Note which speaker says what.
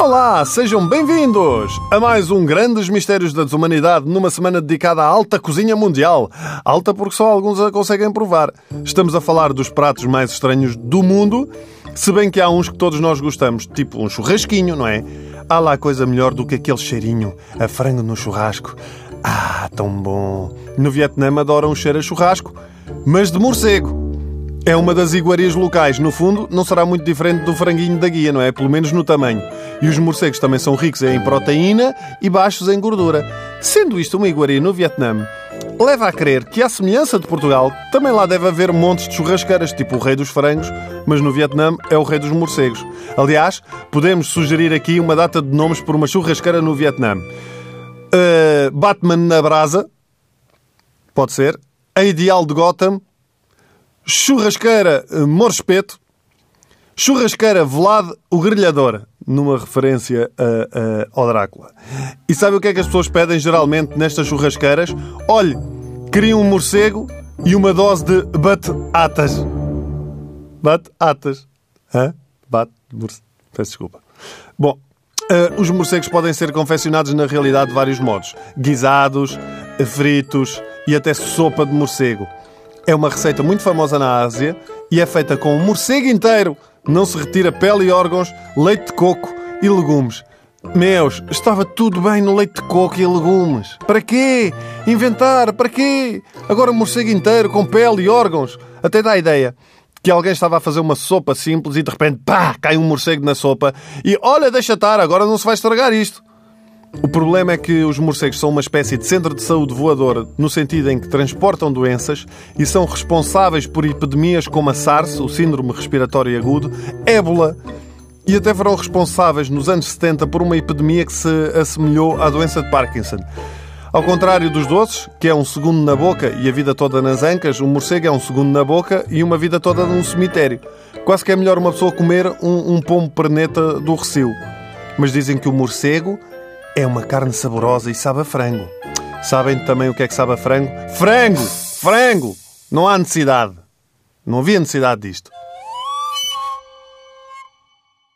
Speaker 1: Olá, sejam bem-vindos a mais um Grandes Mistérios da Desumanidade numa semana dedicada à alta cozinha mundial. Alta porque só alguns a conseguem provar. Estamos a falar dos pratos mais estranhos do mundo, se bem que há uns que todos nós gostamos, tipo um churrasquinho, não é? Há lá coisa melhor do que aquele cheirinho a frango no churrasco. Ah, tão bom! No Vietnã adoram o cheiro a churrasco, mas de morcego. É uma das iguarias locais. No fundo, não será muito diferente do franguinho da guia, não é? Pelo menos no tamanho. E os morcegos também são ricos em proteína e baixos em gordura. Sendo isto uma iguaria no Vietnã, leva a crer que, à semelhança de Portugal, também lá deve haver montes de churrasqueiras, tipo o rei dos frangos, mas no Vietnã é o rei dos morcegos. Aliás, podemos sugerir aqui uma data de nomes por uma churrasqueira no Vietnã. Uh, Batman na brasa, pode ser. A Ideal de Gotham, Churrasqueira uh, Morespeto, Churrasqueira Vlad o Grelhador, numa referência a, a, ao Drácula. E sabe o que é que as pessoas pedem geralmente nestas churrasqueiras? Olhe, queriam um morcego e uma dose de batatas. Batatas. Hã? Bate, Peço desculpa. Bom, uh, os morcegos podem ser confeccionados na realidade de vários modos: guisados, fritos e até sopa de morcego. É uma receita muito famosa na Ásia e é feita com um morcego inteiro não se retira pele e órgãos, leite de coco e legumes. Meus, estava tudo bem no leite de coco e legumes. Para quê? Inventar, para quê? Agora um morcego inteiro com pele e órgãos. Até dá a ideia que alguém estava a fazer uma sopa simples e de repente, pá, cai um morcego na sopa e olha, deixa estar, agora não se vai estragar isto. O problema é que os morcegos são uma espécie de centro de saúde voador, no sentido em que transportam doenças e são responsáveis por epidemias como a SARS, o Síndrome Respiratório Agudo, ébola, e até foram responsáveis nos anos 70 por uma epidemia que se assemelhou à doença de Parkinson. Ao contrário dos doces, que é um segundo na boca e a vida toda nas ancas, o morcego é um segundo na boca e uma vida toda num cemitério. Quase que é melhor uma pessoa comer um, um pombo perneta do recio. Mas dizem que o morcego é uma carne saborosa e sabe a frango. Sabem também o que é que sabe a frango? Frango! Frango! Não há necessidade. Não havia necessidade disto.